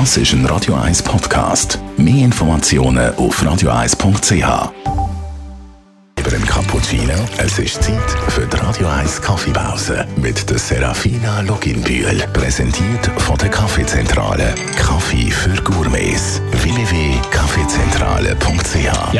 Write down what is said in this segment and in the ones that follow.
Das ist ein Radio 1 Podcast. Mehr Informationen auf radio1.ch. Über einen Cappuccino. Es ist Zeit für die Radio 1 Kaffeepause mit der Serafina Loginbühl. Präsentiert von der Kaffeezentrale. Kaffee für Gourmets.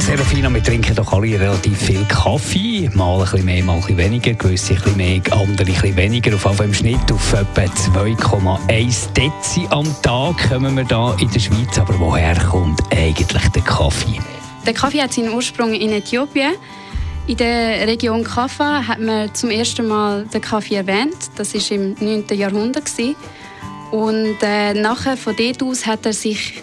Serafina, wir trinken doch alle relativ viel Kaffee. Mal ein bisschen mehr, mal ein bisschen weniger. Gewisse ein bisschen mehr, andere ein bisschen weniger. Auf jeden im Schnitt auf etwa 2,1 Dezi am Tag kommen wir da in der Schweiz. Aber woher kommt eigentlich der Kaffee? Der Kaffee hat seinen Ursprung in Äthiopien. In der Region Kaffa hat man zum ersten Mal den Kaffee erwähnt. Das war im 9. Jahrhundert. Und äh, nachher von dort aus hat er sich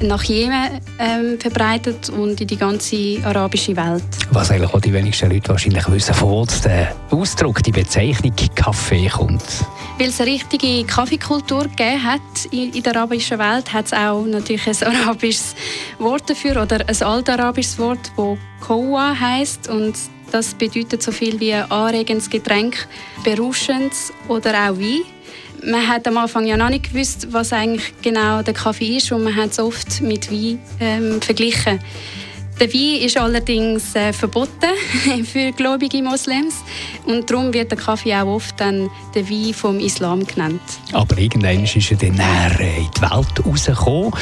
nach Jemen ähm, verbreitet und in die ganze arabische Welt. Was eigentlich auch die wenigsten Leute wahrscheinlich wissen, von wo der Ausdruck, die Bezeichnung Kaffee kommt. Weil es eine richtige Kaffeekultur gegeben hat in, in der arabischen Welt, hat es auch natürlich ein arabisches Wort dafür oder ein altarabisches Wort, das Kowa heißt und das bedeutet so viel wie anregendes Getränk, berauschendes oder auch Wein. Man hat am Anfang ja noch nicht gewusst, was eigentlich genau der Kaffee ist und man hat es oft mit Wein ähm, verglichen. Der Wein ist allerdings äh, verboten für gläubige Moslems und darum wird der Kaffee auch oft dann der Wein vom Islam genannt. Aber irgendwann ist er dann näher in die Welt rausgekommen.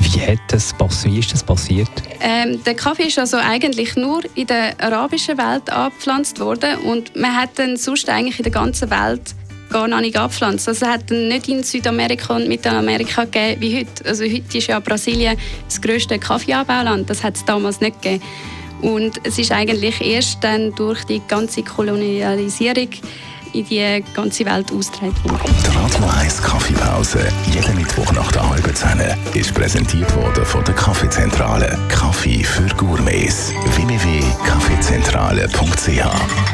Wie, hat das, wie ist das passiert? Ähm, der Kaffee ist also eigentlich nur in der arabischen Welt angepflanzt worden und man hat dann sonst eigentlich in der ganzen Welt gar noch nicht abpflanzt. Also es hat nicht in Südamerika und Mittelamerika gegeben wie heute. Also heute ist ja Brasilien das grösste Kaffeeanbauland. Das hat es damals nicht gegeben. Und es ist eigentlich erst dann durch die ganze Kolonialisierung in die ganze Welt ausgetragen worden. Die Radio 1 Kaffeepause, jeden Mittwoch nach der halben Zehn, ist präsentiert worden von der Kaffeezentrale. Kaffee für Gourmets. www.kaffeezentrale.ch